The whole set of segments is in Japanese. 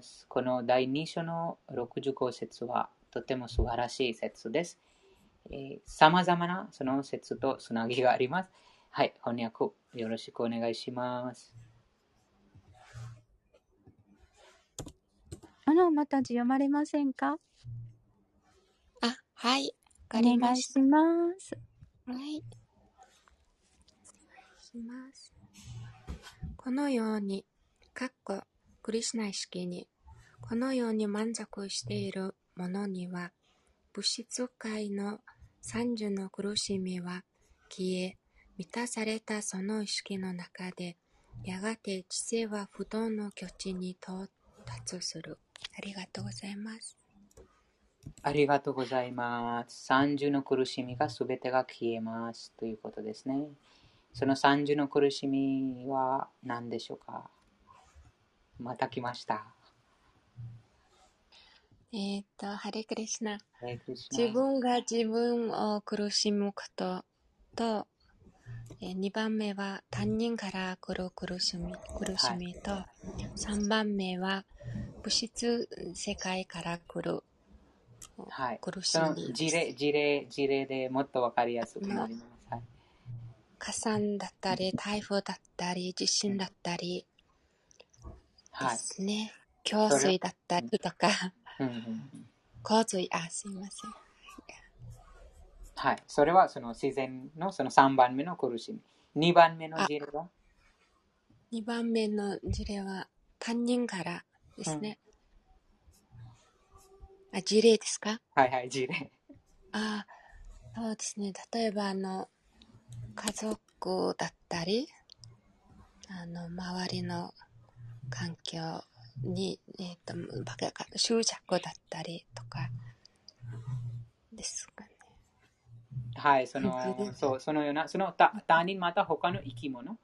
ます。この第2章の65節はとても素晴らしい説です。さまざまなその説とつなぎがあります。はい、翻訳よろしくお願いします。あの、また字読まれませんか？あ、はい。お願いします。はい。します。このように、かっこクリシナ意識に、このように満足している者には、物質界の三十の苦しみは消え、満たされたその意識の中で、やがて知性は不動の境地に到達する。ありがとうございます。ありがとうございます。三十の苦しみがすべてが消えますということですね。その三十の苦しみは何でしょうか？また来ました。えっ、と、ハレクリシナ。自分が自分を苦しむことと、え2番目は他人から来る苦しみ苦しみと、はい、3番目は物質世界から来る苦しみ。事例事例事例でもっとわかりやすくなります。火山だったり、台風だったり、地震だったりですね。はい、水だったりとか、洪水、あ、すいません。はい。それはその自然のその3番目の苦しみ。2番目の事例は ?2 番目の事例は他人からですね。うん、あ、事例ですか？はいはい、事例。あそうですね。例えば、あの、家族だったり、あの、周りの環境に、えっ、ー、と、執着だったりとか、ですかね。はい、その、そう、そのような、その他他人また他の生き物、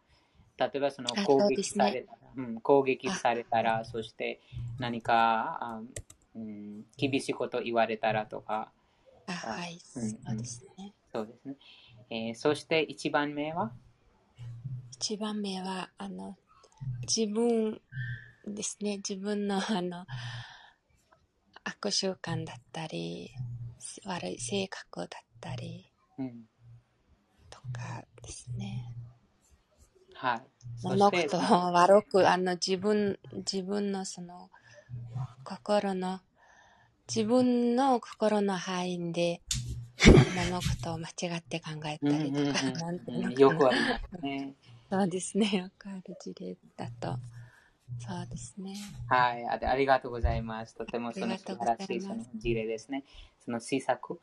例えばその攻撃されたら、うね、うん、攻撃されたら、そして何か、あうん、厳しいこと言われたらとか、あはい、うん、そうですね。そうですね。えー、そして一番目は？一番目は、あの、自分ですね。自分の、あの、悪習慣だったり、悪い性格だったり、うん、とかですね。はい。物事を悪く、あの、自分、自分のその、心の、自分の心の範囲で、物事を間違って考えたりとか、なんていうのかな。よくありますね。そうですね。よくある事例だと。そうですね。はい。ありがとうございます。とてもその素晴らしいその事例ですね。その施策、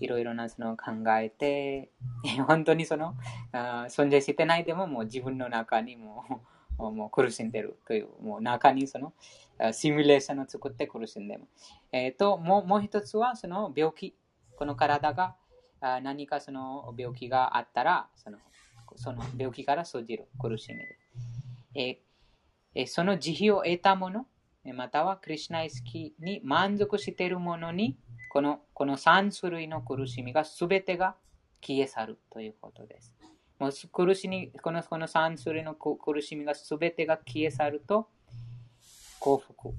いろいろなその考えて、本当にその、あ存在してないでももう自分の中にも もう苦しんでるという、もう中にそのシミュレーションを作って苦しんでる。えっ、ー、と、もうもう一つはその病気。この体が何かその病気があったら、そのその病気から生じる苦しみで。えー、その慈悲を得たもの、またはクリュナイスキに満足しているものに、このこの3種類の苦しみが全てが消え去るということです。もう苦しみこのこの3種類の苦しみが全てが消え去ると、幸福、プ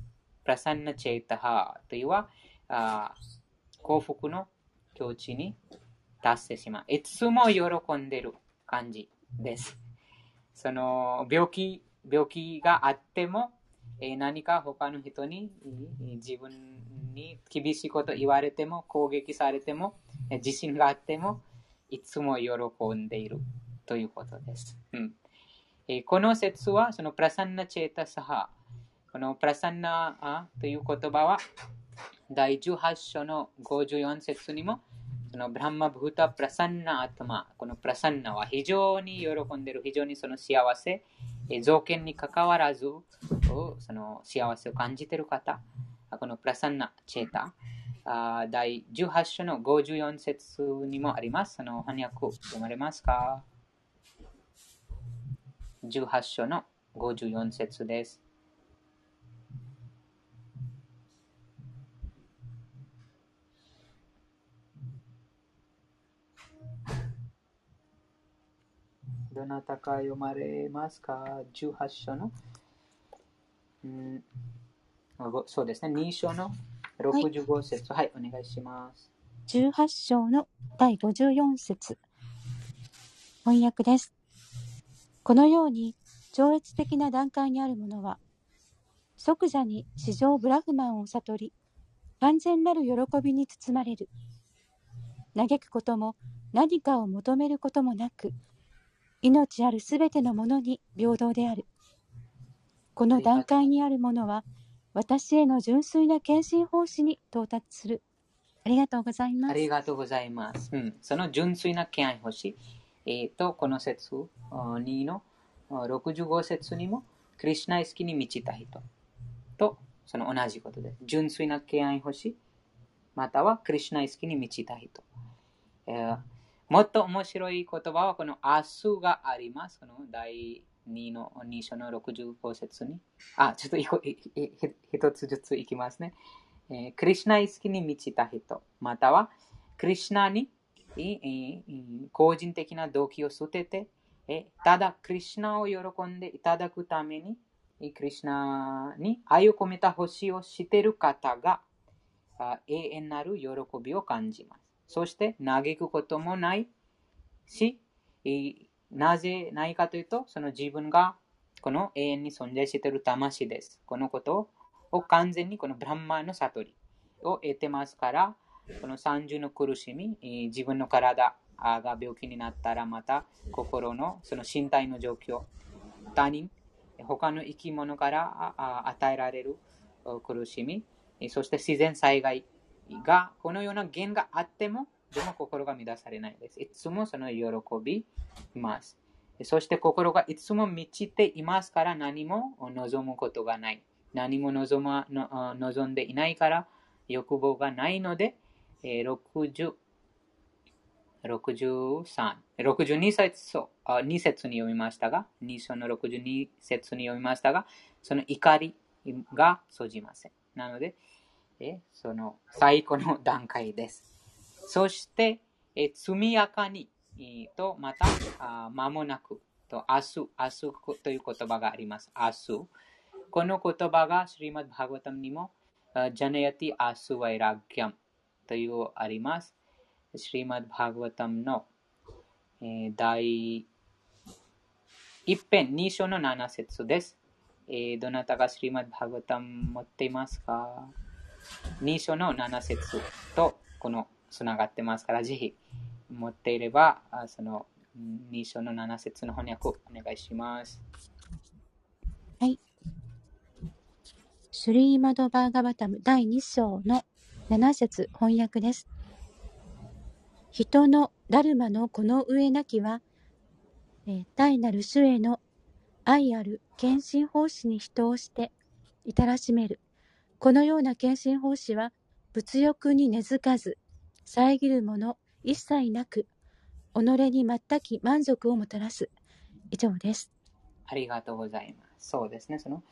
ラサンナチェイタハというはあ幸福の境地に達してしまう。いつも喜んでる感じです。その病気、病気があっても、え何か他の人に自分に厳しいこと言われても、攻撃されても、自信があっても、いつも喜んでいるということです。うんえこの説は、そのプラサンナチェータサハ、このプラサンナという言葉は、第18章の54節にも、そのブランマ・ブータ・プラサンナ・アトマ、このプラサンナは非常に喜んでる、非常にその幸せ、条件にかかわらず、その幸せを感じている方、このプラサンナ・チェータ、第18章の54節にもあります。その翻訳読まれますか ?18 章の54節です。どなたか読まれますか ?18 章の、うん、そうですね。2章の65節。はい、はい、お願いします。18章の第54節。翻訳です。このように、超越的な段階にあるものは、即座に史上ブラフマンを悟り、完全なる喜びに包まれる。嘆くことも何かを求めることもなく、命あるすべてのものに平等である。この段階にあるものは、私への純粋な献身奉仕に到達する。ありがとうございます。ありがとうございます。うん、その純粋な献身奉仕、えー、と、この説2の65節にも、クリュナイ好きに満ちた人と、その同じことで。純粋な敬愛欲しい、またはクリュナイ好きに満ちた人。えー、もっと面白い言葉はこの明日があります。この第2の2章の65節に。あ、ちょっと一つずついきますね。えー、クリュナイ好きに満ちた人、またはクリュナに個人的な動機を捨てて、ただクリュナを喜んでいただくために、クリュナに愛を込めた星をしている方が永遠なる喜びを感じます。そして嘆くこともないし、なぜないかというと、その自分がこの永遠に存在している魂です。このことを完全にこのブランマーの悟りを得てますから、この三重の苦しみ、自分の体が病気になったらまた心のその身体の状況、他人、他の生き物から与えられる苦しみ、そして自然災害がこのような原因があっても、でも心が乱されないです。いつもその喜びます。そして心がいつも満ちていますから何も望むことがない。何も望ま望んでいないから欲望がないので、えー、60 63、62節あ2節に読みましたが、2章の62節に読みましたが、その怒りが生じません。なので、えその最高の段階です。そして、え速やかにえと、また、あ間もなくと、明日、明日という言葉があります。明日。この言葉が、シリマッバーガタムにも、ジャネヤティ・アス・ワイラギャムというあります。シリマッバーガタムの、えー、第一編2章の7節です。えー、どなたがシリマッバーガタム持っていますか？?2 章の7節とこのつながってますから、ぜひ持っていれば、その2章の7節の翻訳をお願いします。はい。シュリーマドバーガバタム第2章の7節翻訳です。人のダルマのこの上なきは、えー、大なる主への愛ある献身奉仕に人をして至らしめる。このような献身奉仕は物欲に根付かず、遮るもの一切なく、己に全き満足をもたらす。以上です。ありがとうございます。そうですね。その、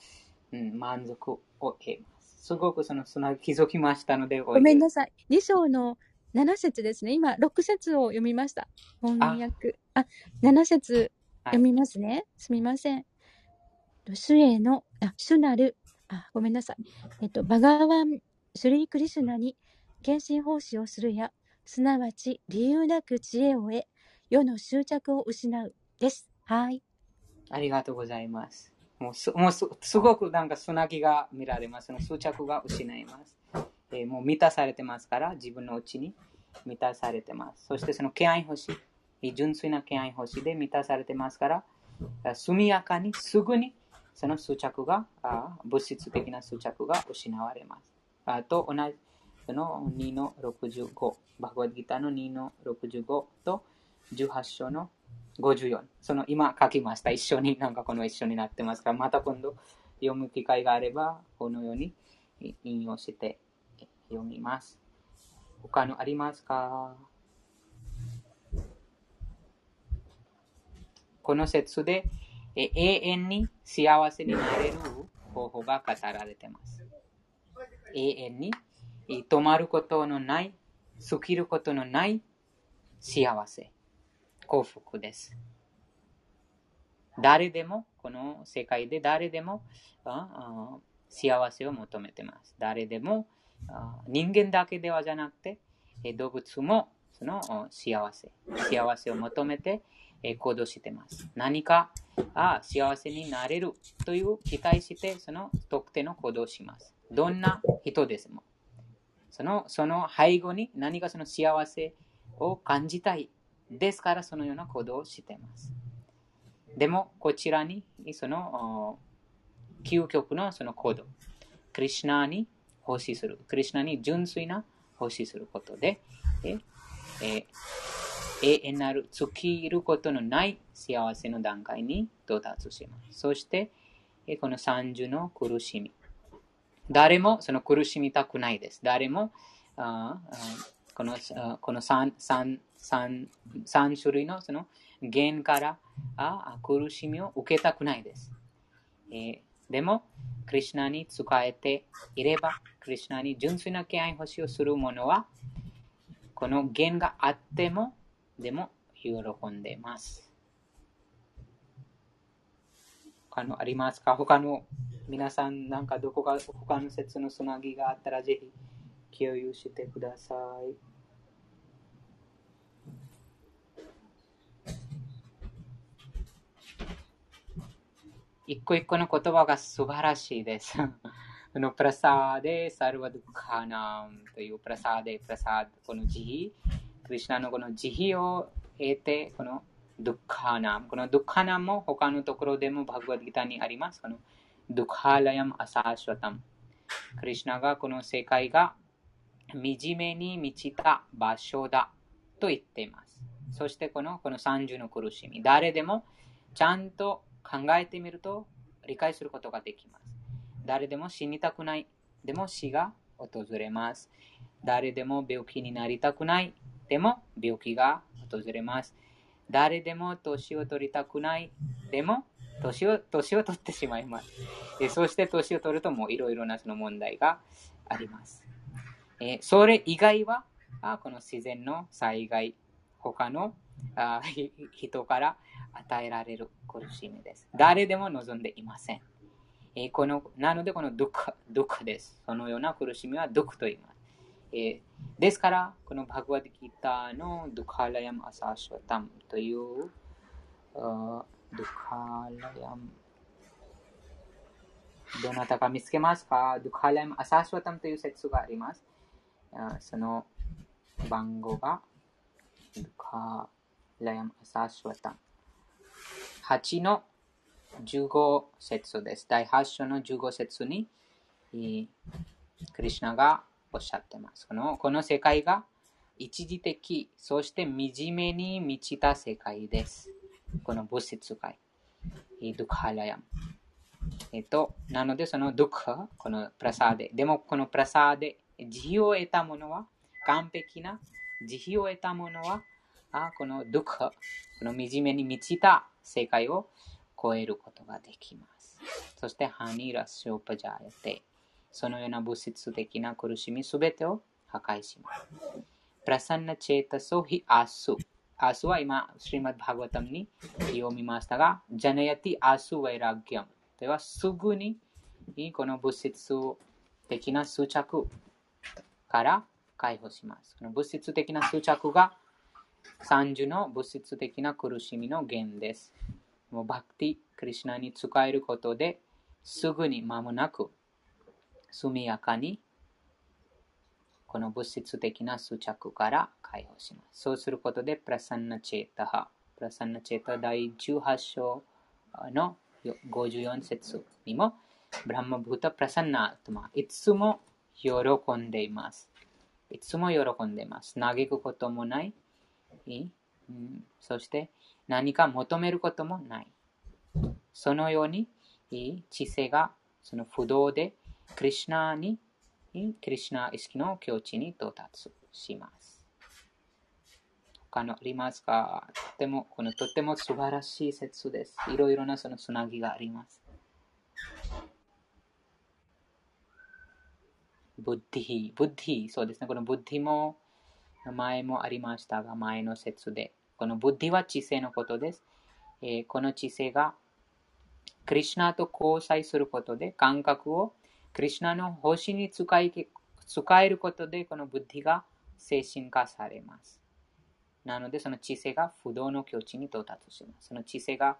うん、満足を得ます。すごくその、その気づきましたので、ごめんなさい。2章の7節ですね。今、6節を読みました。翻訳。あ、7節読みますね。はい、すみません。主への、あ、主なる、あ、ごめんなさい。えっと、バガーワン、シュリークリシュナに献身奉仕をするや、すなわち理由なく知恵を得、世の執着を失う。です。はい。ありがとうございます。もうすもうすすごくなんか砂気が見られます。の執着が失います。えー、もう満たされてますから、自分のうちに満たされてます。そしてその敬愛星、純粋な敬愛星で満たされてますから、速やかにすぐにその執着が、物質的な執着が失われます。あと同じ、その2の65、バグワッドギターの2の65と18章の54。その今書きました。一緒に、なんかこの一緒になってますから、また今度読む機会があれば、このように引用して読みます。他のありますか？この説で永遠に幸せになれる方法が語られています。永遠に止まることのない、尽きることのない幸せ、幸福です。誰でも、この世界で誰でも幸せを求めてます。誰でも人間だけではじゃなくて、動物もその幸せ、幸せを求めて行動してます。何かあ幸せになれるという期待して、その特定の行動をします。どんな人ですも。そのその背後に何かその幸せを感じたい。ですからそのような行動をしています。でも、こちらにその究極のその行動、クリュナに奉仕する、クリュナに純粋な奉仕することで、ええ永遠なる尽きることのない幸せの段階に到達します。そして、この三重の苦しみ。誰もその苦しみたくないです。誰もあこのこの 3, 3, 3, 3種類のその原からあ苦しみを受けたくないです。えー、でも、クリュナに使えていれば、クリュナに純粋な敬愛星をする者は、この弦があっても、でも喜んでいます。他のありますか？他の皆さん、なんかどこか他の説のつなぎがあったらぜひ共有してください。一個一個の言葉が素晴らしいです。このプラサーデ・サルワドカナムというプラサーデ・プラサード、この慈悲、クリュナのこの慈悲を得て、このドゥカーナム。このドゥカーナムも他のところでもバグワッギターにあります。このドゥカーラヤム・アサーシュワタム。クリュナがこの世界が惨めに満ちた場所だと言っています。そしてこのこの30の苦しみ。誰でもちゃんと考えてみると理解することができます。誰でも死にたくない。でも死が訪れます。誰でも病気になりたくない。でも病気が訪れます。誰でも年を取りたくない。でも年を年を取ってしまいます。でそして年を取るともういろいろなその問題があります。えそれ以外はあこの自然の災害、他のあ 人から与えられる苦しみです。誰でも望んでいません。え、このなので、このドク、ドゥクです。そのような苦しみはドクと言います。えー、ですから、このバグワディギターのドゥカラヤムアサシュワタムという、ドゥカラヤム、どなたか見つけますか？ドゥカラヤムアサシュワタムという説があります。その番号が、ドゥカラヤムアサシュワタム。8の15節です。第8章の15節に、クリシナがおっしゃってます。このこの世界が一時的、そして惨めに満ちた世界です。この物質界。ドゥカハラヤム。えっと、なのでそのドゥカ、このプラサーデ。でもこのプラサーデ、慈悲を得たものは、完璧な慈悲を得たものは、あこのドゥカ、この惨めに満ちた世界を超えることができます。そして、ハニーラスヨパジャヤテ。そのような物質的な苦しみすべてを破壊します。プラサンナチェータソヒアス。アスは今、スリマッバーガタムに読みましたが、ジャネヤティアスウェイラギャム。では、すぐにこの物質的な執着から解放します。この物質的な執着が30の物質的な苦しみの源です。もうバクティ、クリシナに使えることですぐに間もなく速やかにこの物質的な執着から解放します。そうすることで、プラサンナチェータハ、プラサンナチェータ第18章の54節にも、ブランマブータプラサンナートマ、いつも喜んでいます。いつも喜んでいます。嘆くこともない。うん、そして、何か求めることもない。そのように、知性がその不動で、クリュナに、クリュナ意識の境地に到達します。他のありますかとても、このとても素晴らしい説です。いろいろなそのつなぎがあります。ブッディ、ブッディ、そうですね。このブッディも名前もありましたが、前の説で。このブッディは知性のことです。えー、この知性がクリュナと交際することで感覚をクリシナの星に使い使えることで、このブッディが精神化されます。なので、その知性が不動の境地に到達します。その知性が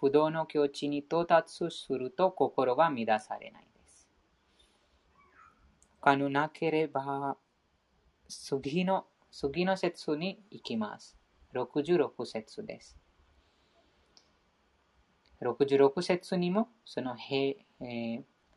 不動の境地に到達すると心が乱されないです。他のなければ、次の、次の節に行きます。66節です。66節にもその平、えー、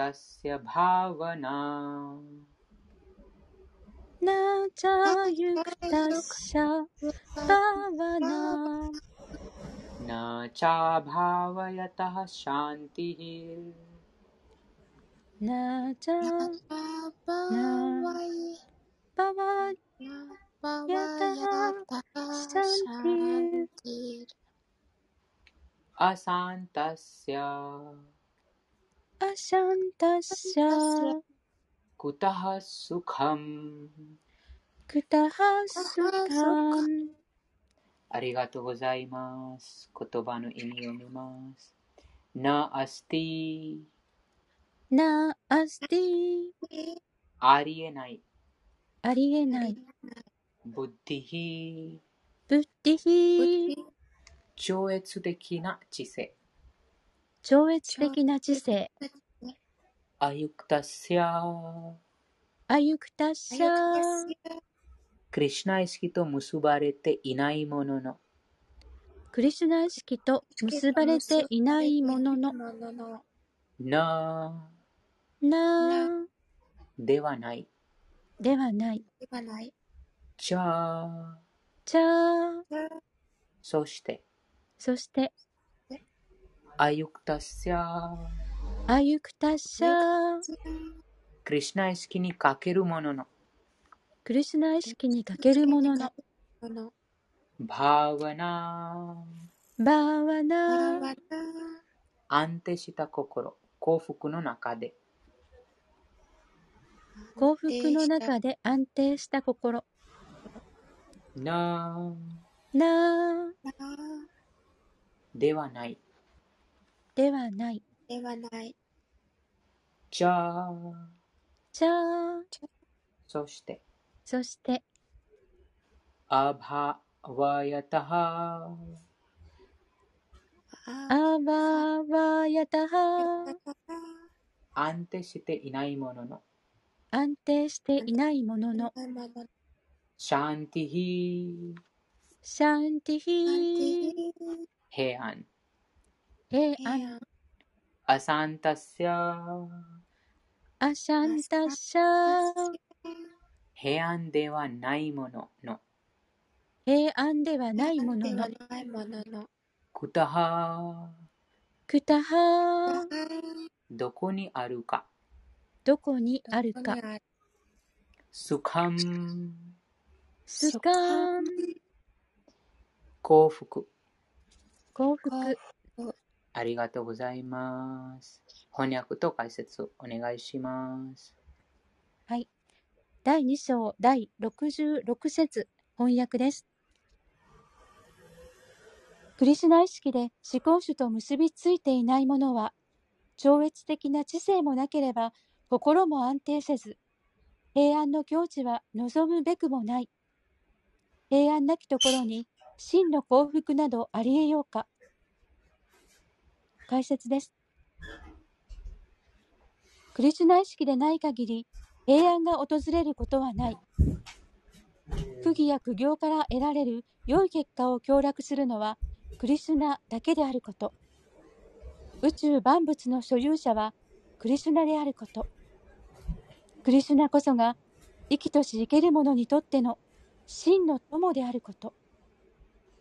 तस्य भावना। न चायुक्तस्य भावना। न चाभावयतः शान्तिः। न च अशान्तस्य। अशान्तस्य कुतः सुखम् कुतः सुखम्ありがとうございます。言葉の意味を見ます。なあすてぃ。なあすてぃ。ありえない。ありえない。ブッディヒブッディヒ超越的な知性。 超越的な知性。アユクタシャアユクタシャクリシナ意識と結ばれていないものの、クリシュナ意識と結ばれていないものの、な、な、ではない。ではない。ちゃ、ちゃ、そして、そして、アユクタッシャ、アユクタシャ、クリシナ意識にかけるものの、クリシナ意識に欠けるもののバーワナバーワナ安定した心幸福の中で幸福の中で安定した心ななではないではない。ではない。じゃあじゃあそして。そして、アバワヤタハアバワヤタハ安定していないものの。安定していないものの。シャンティヒシャンティヒ平安平安アサンタシャアシャンタシャ平安ではないものの。平安ではないものの。クタハクタハどこにあるか。どこにあるか。スカンスカン幸福。幸福ありがとうございます翻訳と解説お願いしますはい第2章第66節翻訳です。クリシュナ意識で思考主と結びついていないものは、超越的な知性もなければ心も安定せず、平安の境地は望むべくもない。平安なきところに真の幸福などありえようか。解説です。クリシュナ意識でない限り、平安が訪れることはない。苦義や苦行から得られる良い結果を享楽するのはクリシュナだけであること。宇宙万物の所有者はクリシュナであること。クリシュナこそが生きとし生ける者にとっての真の友であること。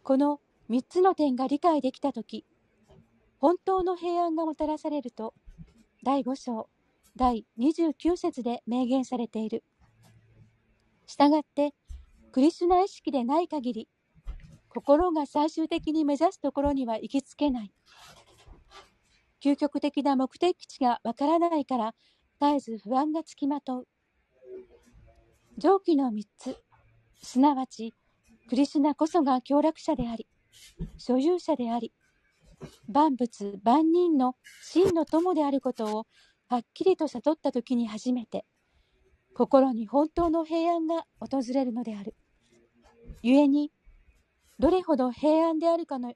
この三つの点が理解できたとき、本当の平安がもたらされると、第五章、第29節で明言されている。したがって、クリシュナ意識でない限り、心が最終的に目指すところには行きつけない。究極的な目的地がわからないから、絶えず不安がつきまとう。上記の三つ、すなわち、クリシュナこそが協力者であり、所有者であり、万物万人の真の友であることをはっきりと悟った時に初めて、心に本当の平安が訪れるのである。故に、どれほど平安であるかの、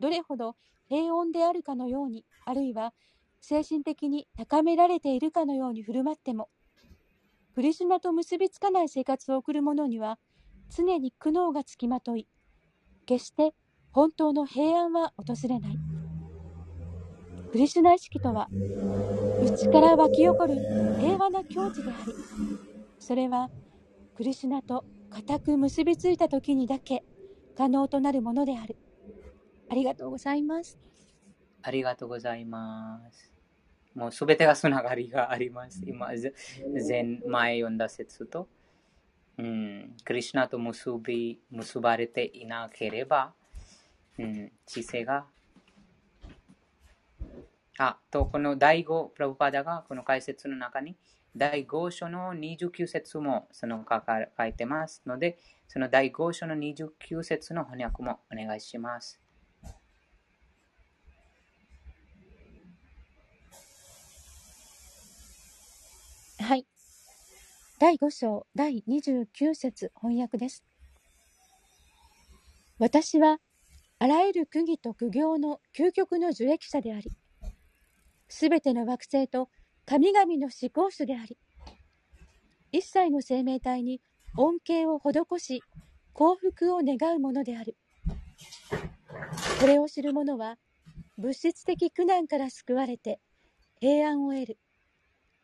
どれほど平穏であるかのように、あるいは精神的に高められているかのように振る舞っても、クリシュナと結びつかない生活を送る者には、常に苦悩がつきまとい、決して本当の平安は訪れない。クリシュナ意識とは、内から湧き起こる平和な境地であり、それはクリシュナと固く結びついた時にだけ可能となるものである。ありがとうございます。ありがとうございます。もうすべてがつながりがあります。今、前、前読んだ説と、うん、クリシュナと結び、結ばれていなければ、うん、知性が、あ、と、この第5プラブパダがこの解説の中に、第5章の29節もその書いてますので、その第5章の29節の翻訳もお願いします。はい。第5章第29節翻訳です。私は、あらゆる区議と苦行の究極の受益者であり、すべての惑星と神々の思考主であり、一切の生命体に恩恵を施し、幸福を願うものである。これを知る者は、物質的苦難から救われて平安を得る。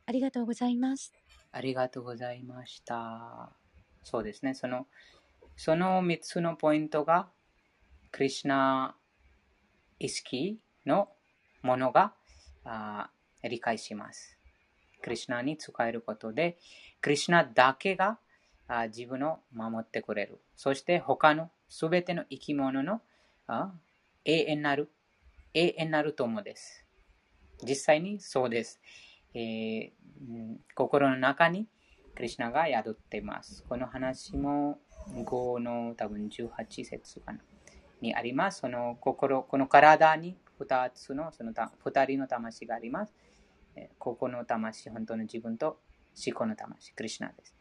ありがとうございます。ありがとうございました。そうですね。その、その3つのポイントが、クリュナ意識のものが理解します。クリュナに使えることで、クリュナだけが自分を守ってくれる。そして他のすべての生き物の永遠なる、永遠なる友です。実際にそうです。えー、心の中にクリュナが宿っています。この話も5の多分18節かなにあります。その心、この体に2つのその2人の魂があります。ここの魂、本当の自分と思考の魂、クリュナです。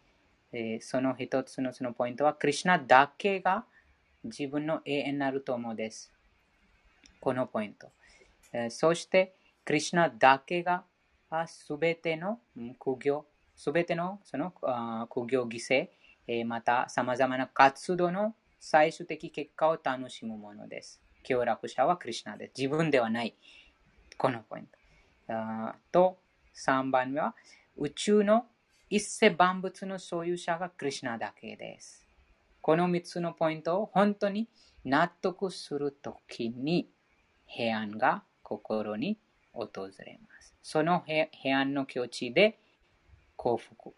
え、その一つのそのポイントは、クリュナだけが自分の永遠なる友です。このポイント。え、そして、クリュナだけがすべての苦行、すべてのその苦行犠牲、えまた様々な活動の最終的結果を楽しむものです。協楽者はクリュナです。自分ではない。このポイント。と、3番目は、宇宙の一切万物の所有者がクリュナだけです。この3つのポイントを本当に納得するときに平安が心に訪れます。その平安の境地で幸福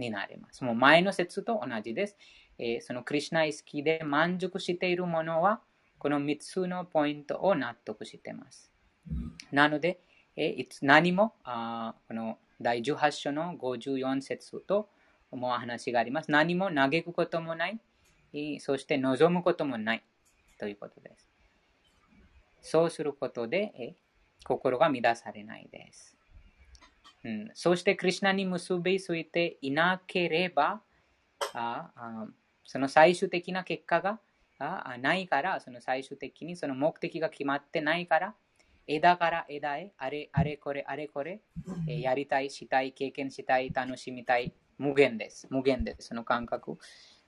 になります。もう前の説と同じです。えー、そのクリュナ意識で満足しているものは、この3つのポイントを納得しています。なので、えー、何もあこの第18章の54節ともう話があります。何も嘆くこともないえ。そして望むこともないということです。そうすることで、え心が乱されないです。うん、そして、クリュナに結びついていなければ、ああその最終的な結果があないから、その最終的にその目的が決まってないから、枝から枝へ、あれあれこれあれこれ、えやりたい、したい、経験したい、楽しみたい、無限です。無限です、その感覚。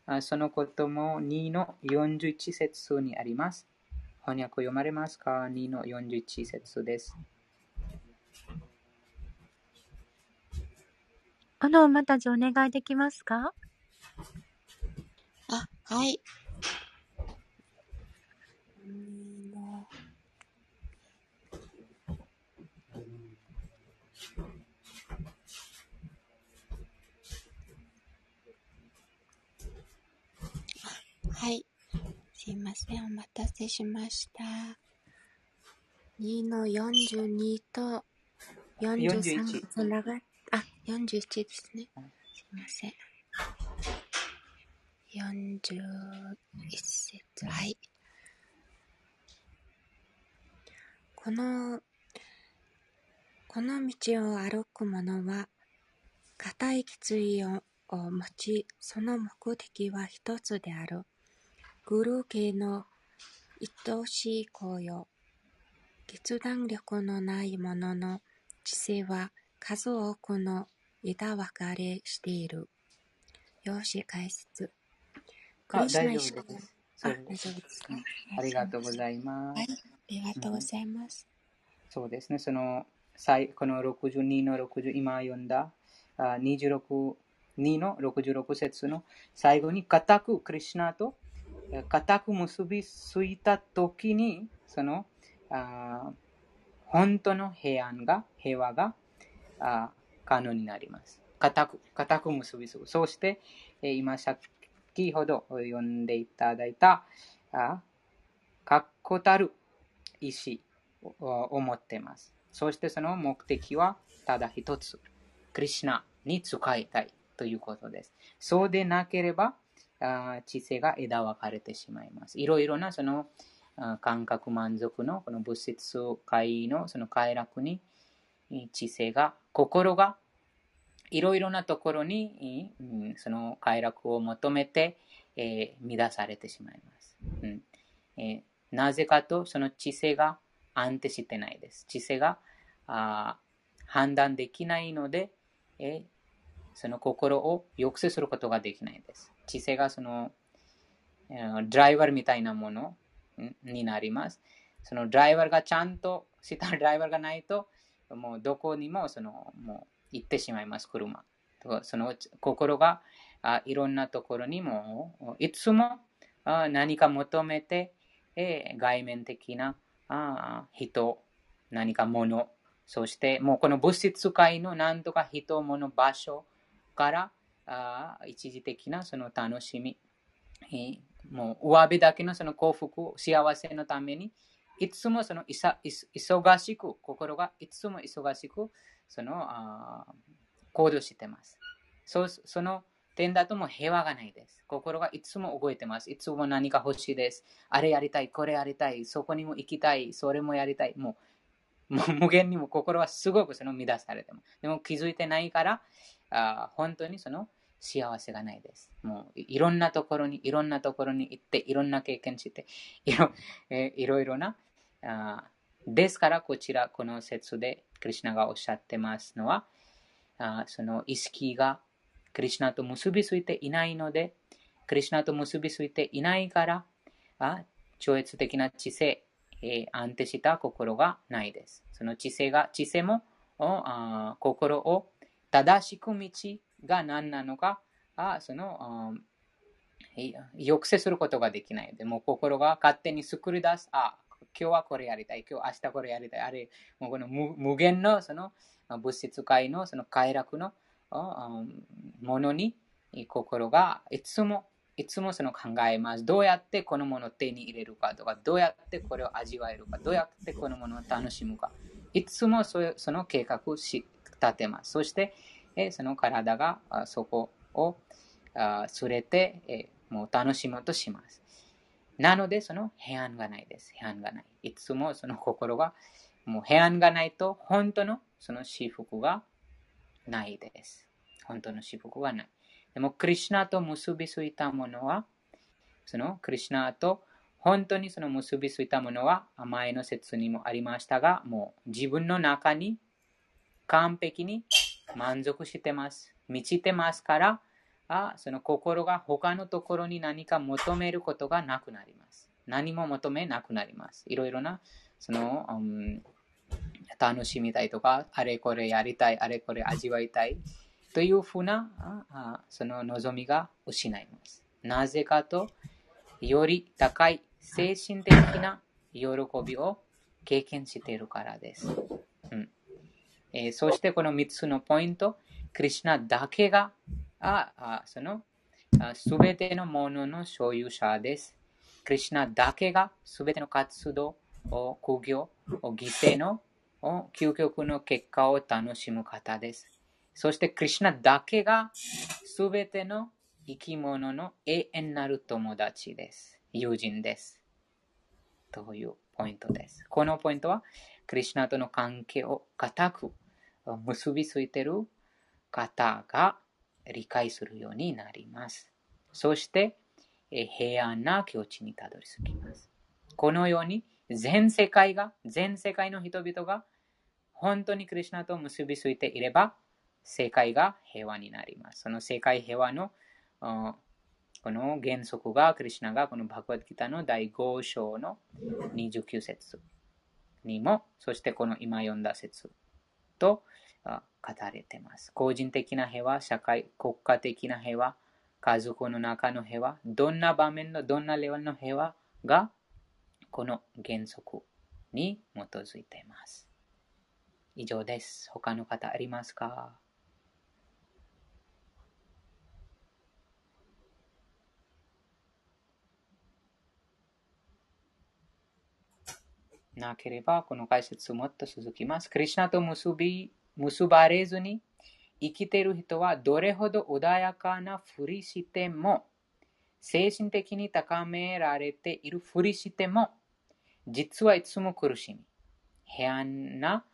あそのことも2の41節にあります。翻訳読まれますか ?2 の41節です。あの、またじお願いできますか？あ、はい。はい。すいません。お待たせしました。2の42と43つながっ、あ、41ですね。すいません。41節。はい。この、この道を歩く者は、固い決意を持ち、その目的は一つである。グルー系の愛しい行為。決断力のない者の知性は数多くの枝分かれしている。よし、解説。あ、大丈夫です。あ、大丈夫ですか。ありがとうございます。はい、ありがとうございます。そうですね、その、この62の60、今読んだあ26、2の66節の最後に、固くクリュナと固く結びついた時に、その、あ本当の平安が、平和があ可能になります。固く、固く結びつく。そして、え今先ほど読んでいただいた、あ確固たる意志を持っています。そしてその目的はただ一つ。クリュナに使いたいということです。そうでなければ、あ知性が枝分かれてしまいます。いろいろなその感覚満足のこの物質界のその快楽に知性が、心がいろいろなところにその快楽を求めて、えー、乱されてしまいます、うんえー、なぜかとその知性が安定してないです。知性があ判断できないので、えー、その心を抑制することができないです。知性がその、ドライバーみたいなものになります。そのドライバーがちゃんとしたドライバーがないと、もうどこにもそのもう行ってしまいます、車。その心があいろんなところにもいつもあ何か求めて、え外面的なあ人、何か物、そしてもうこの物質界の何とか人、物、場所からあ一時的なその楽しみ、えもう上辺だけのその幸福、幸せのために、いつもその忙しく、心がいつも忙しく、そのあ行動してます。そその点だとも平和がないです。心がいつも動いてます。いつも何か欲しいです。あれやりたい、これやりたい、そこにも行きたい、それもやりたい。もう、もう無限にも心はすごくその乱されてます。でも気づいてないから、あ本当にその幸せがないです。もういろんなところに、いろんなところに行って、いろんな経験して、いろ,、えいろいろなあ。ですから、こちら、この説で、クリュナがおっしゃってますのは、あその意識がクリュナと結びついていないので、クリュナと結びついていないから、あ超越的な知性、えー、安定した心がないです。その知性が、知性もあ心を正しく道が何なのか、あその、抑制することができない。でも心が勝手に作り出す。あ、今日はこれやりたい。今日明日これやりたい。あれ、もうこの無限のその物質界のその快楽のものに心がいつもいつもその考えます。どうやってこのものを手に入れるかとか、どうやってこれを味わえるか、どうやってこのものを楽しむか。いつもその計画を立てます。そして、えその体がそこを連れて、えもう楽しもうとします。なので、その平安がないです。平安がない。いつもその心が、もう平安がないと、本当のその私服がないです。本当の私服がない。でも、クリュナと結びついたものは、そのクリュナと本当にその結びついたものは、前の説にもありましたが、もう自分の中に完璧に満足してます。満ちてますから、あその心が他のところに何か求めることがなくなります。何も求めなくなります。いろいろな、その、うん、楽しみたいとか、あれこれやりたい、あれこれ味わいたいというふうな、その望みが失います。なぜかと、より高い精神的な喜びを経験しているからです。うんえー、そしてこの3つのポイント、クリュナだけが、ああそのすべてのものの所有者です。クリュナだけがすべての活動、苦行、犠牲の究極の結果を楽しむ方です。そしてクリュナだけがすべての生き物の永遠なる友達です。友人です。というポイントです。このポイントは、クリュナとの関係を固く結びついている方が理解するようになります。そして、平安な境地にたどり着きます。このように、全世界が、全世界の人々が本当にクリュナと結びついていれば、世界が平和になります。その世界平和のこの原則が、クリュナがこのバグワッドギターの第5章の29節にも、そしてこの今読んだ説と語られています。個人的な平和、社会、国家的な平和、家族の中の平和、どんな場面のどんなレベルの平和がこの原則に基づいています。以上です。他の方ありますか？なければ、この解説もっと続きます。クリュナと結び、結ばれずに生きている人はどれほど穏やかなふりしても、精神的に高められているふりしても、実はいつも苦しみ、平安な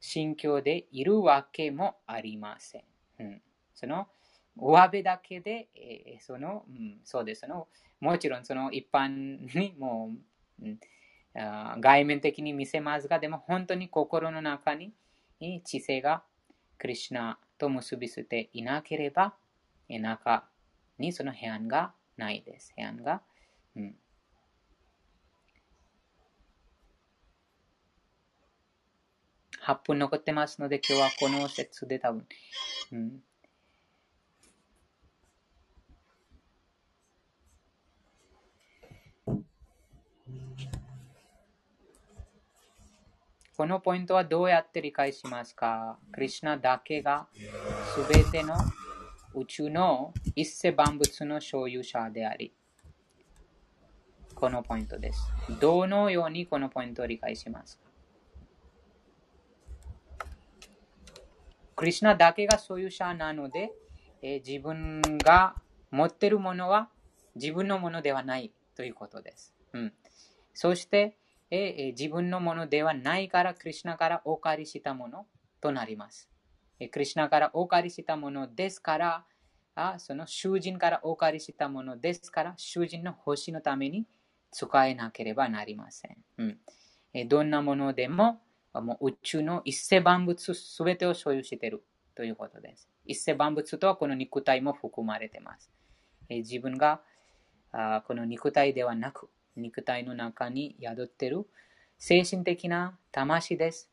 心境でいるわけもありません。うん、その上辺だけで、えー、その、うん、そうですの。もちろんその一般にもう、うん外面的に見せますが、でも本当に心の中に知性がクリュナと結びついていなければ、中にその平安がないです。平安が、うん、8分残ってますので、今日はこの説で多分、うん、このポイントはどうやって理解しますか？クリュナだけがすべての宇宙の一世万物の所有者であり、このポイントです。どのようにこのポイントを理解しますか？クリュナだけが所有者なので、え、自分が持っているものは自分のものではないということです。うん、そして、え自分のものではないから、クリュナからお借りしたものとなります。えクリュナからお借りしたものですから、あその囚人からお借りしたものですから、囚人の星のために使えなければなりません。うんえどんなものでも、もう宇宙の一世万物すべてを所有しているということです。一世万物とはこの肉体も含まれています。え自分があこの肉体ではなく、肉体の中に宿ってる精神的な魂です。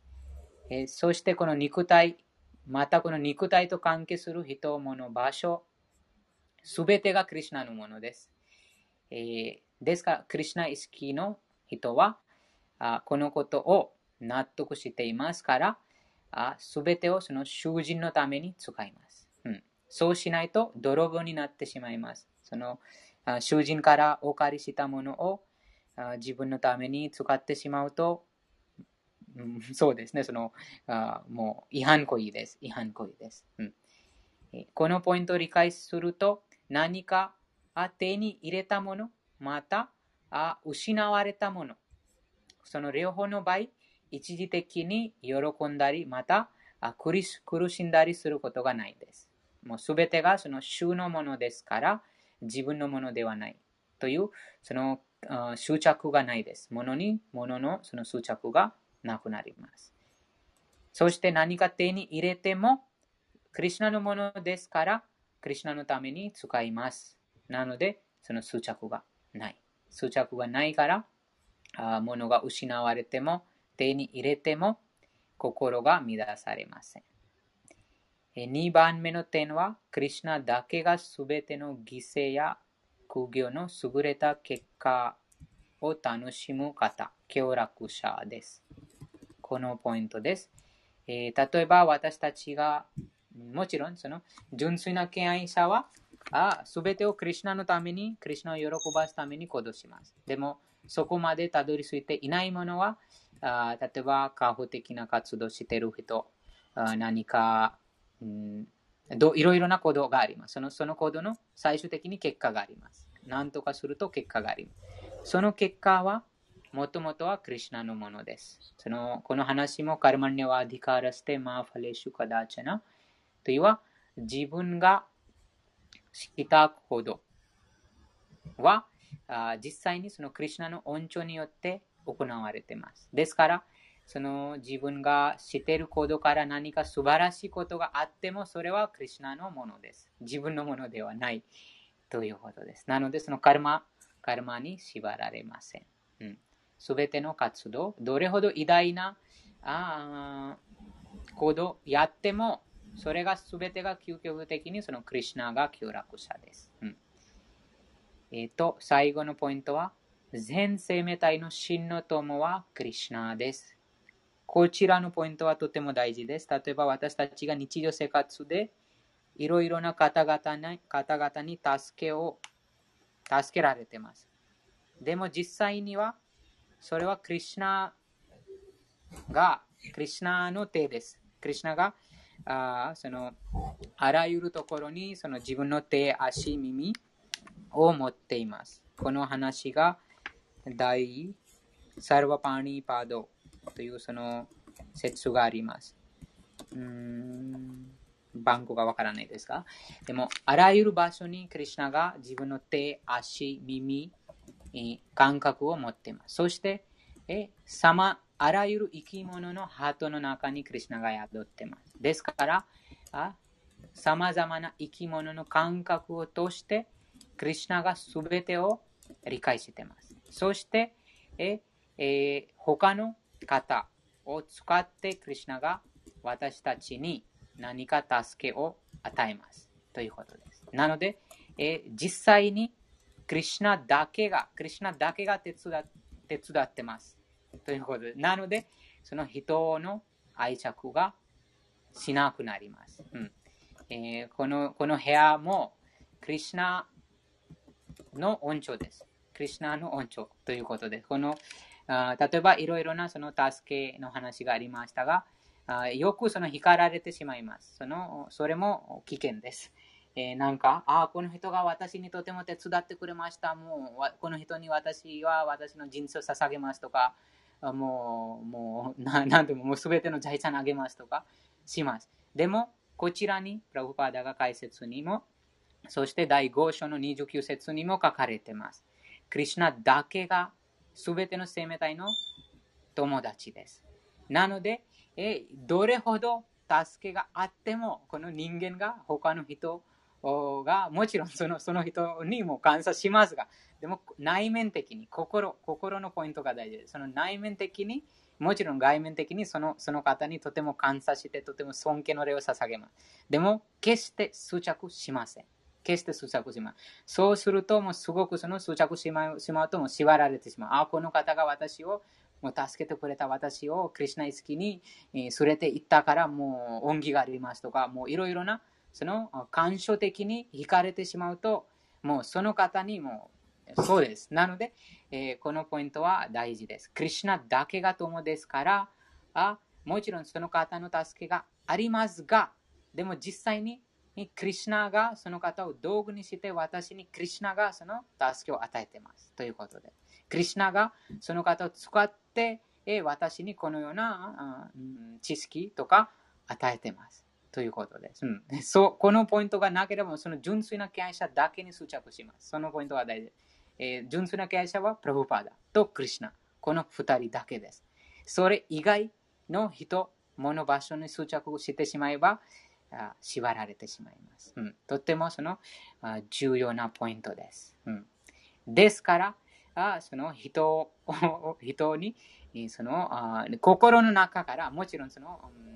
えそしてこの肉体、またこの肉体と関係する人、物、場所、すべてがクリュナのものです。えー、ですから、クリュナ意識の人はあこのことを納得していますから、すべてをその囚人のために使います。うん、そうしないと泥棒になってしまいます。その囚人からお借りしたものを自分のために使ってしまうと、うん、そうですね、そのあもう違反行為です。違反行為です、うん。このポイントを理解すると、何か手に入れたもの、またあ失われたもの、その両方の場合、一時的に喜んだり、またあ苦しんだりすることがないです。もうすべてがその主のものですから、自分のものではないという、その執着がないです。ものに、ものその執着がなくなります。そして何か手に入れても、クリュナのものですから、クリュナのために使います。なので、その執着がない。執着がないから、あ物が失われても、手に入れても、心が乱されません。2番目の点は、クリュナだけがすべての犠牲や苦行の優れた結果を楽しむ方、協楽者です。このポイントです。えー、例えば私たちが、もちろんその純粋な敬愛者はすべてをクリュナのために、クリュナを喜ばすために行動します。でも、そこまでたどり着いていないものは、あ例えば、過保的な活動している人、あ何か、うんど、いろいろな行動があります。そのその行動の最終的に結果があります。何とかすると結果があります。その結果は、もともとはクリュナのものです。そのこの話もカルマニャワディカラステマファレシュカダーチャナというは自分がしたほどはあ実際にそのクリュナの恩寵によって行われています。ですから、その自分が知っていることから何か素晴らしいことがあっても、それはクリュナのものです。自分のものではないということです。なので、そのカルマ、カルマに縛られません。す、べ、ての活動、どれほど偉大なあ行動やっても、それがすべてが究極的にそのクリュナが旧楽者です。うん、えっ、ー、と、最後のポイントは、全生命体の真の友はクリュナです。こちらのポイントはとても大事です。例えば私たちが日常生活でいろいろな方々に方々に助けを助けられています。でも実際にはそれはクリュナが、クリュナの手です。クリュナがあそのあらゆるところにその自分の手、足、耳を持っています。この話が大サルバパーニーパードというその説があります。うーん番号がわからないですが、でも、あらゆる場所にクリュナが自分の手、足、耳、感覚を持っています。そして、えさまあらゆる生き物のハートの中にクリュナが宿っています。ですからさまざまな生き物の感覚を通して、クリュナがすべてを理解しています。そして、ええー、他の方を使ってクリュナが私たちに何か助けを与えます。ということです。なので、えー、実際にクリュナだけが、クリュナだけが手伝手伝ってます。ということです、なので、その人の愛着がしなくなります。うんえー、このこの部屋も、クリュナの恩寵です。クリュナの恩寵ということで、このあ例えばいろいろなその助けの話がありましたが、よくその光られてしまいます。そのそれも危険です。えー、なんか、ああ、この人が私にとても手伝ってくれました。もう、この人に私は私の人生を捧げますとか、もう、もう、ななんでも、もうすべての財産あげますとかします。でも、こちらに、プラブパーダが解説にも、そして第5章の29節にも書かれています。クリュナだけがすべての生命体の友達です。なので、えどれほど助けがあっても、この人間が他の人がもちろんそのその人にも感謝しますが、でも内面的に心、心のポイントが大事です。その内面的に、もちろん外面的にそのその方にとても感謝して、とても尊敬の礼を捧げます。でも、決して執着しません。決して執着します。そうすると、もうすごくその執着しまうしまうと、も縛られてしまう。あ、この方が私をもう助けてくれた私をクリュナイスキに連れて行ったからもう恩義がありますとか、もういろいろなその感傷的に惹かれてしまうと、もうその方にもそうです。なので、えー、このポイントは大事です。クリュナだけが友ですから、あもちろんその方の助けがありますが、でも実際にクリュナがその方を道具にして私にクリュナがその助けを与えています。ということで、クリュナがその方を使って、え私にこのような知識とか与えてます。ということです。うん、そうこのポイントがなければ、その純粋な経営者だけに執着します。そのポイントが大事。えー、純粋な経営者はプラブパーダとクリシナ。この2人だけです。それ以外の人、物、場所に執着してしまえば、あ縛られてしまいます。うん、とってもその重要なポイントです。うん、ですから、あその人 人にそのあ心の中からもちろんその、うん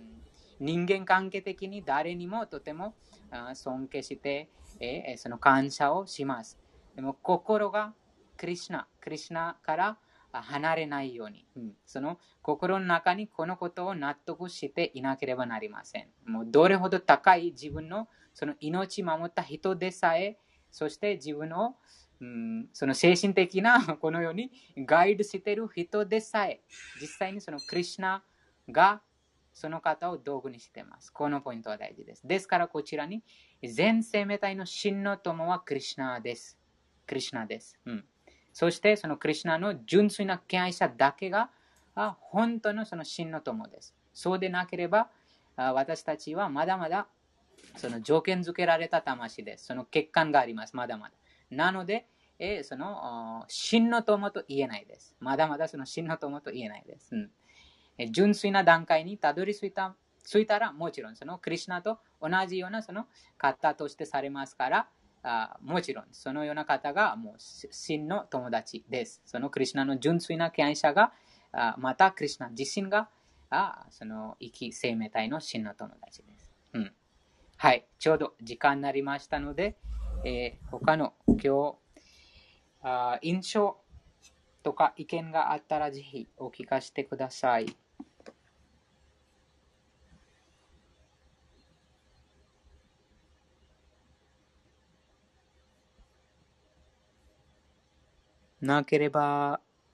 人間関係的に誰にもとても尊敬して、えその感謝をします。でも心がクリシナ、クリシナから離れないように、うん、その心の中にこのことを納得していなければなりません。もうどれほど高い自分のその命守った人でさえ、そして自分を、うん、その精神的な このようにガイドしている人でさえ、実際にそのクリュナがその方を道具にしてます。このポイントは大事です。ですからこちらに、全生命体の真の友はクリュナです。クリュナです。うん、そしてそのクリュナの純粋な敬愛者だけが本当のその真の友です。そうでなければ私たちはまだまだその条件付けられた魂です。その欠陥があります。まだまだ。なので、えその真の友と言えないです。まだまだその真の友と言えないです。うんえ純粋な段階にたどり着いた着いたら、もちろんそのクリュナと同じようなその方としてされますから、あもちろんそのような方がもう真の友達です。そのクリュナの純粋な敬愛者が、あまたクリュナ自身があその生き生命体の真の友達です。うん、はい、ちょうど時間になりましたので、えー、他の今日あ印象とか意見があったらぜひお聞かせてください。なければ、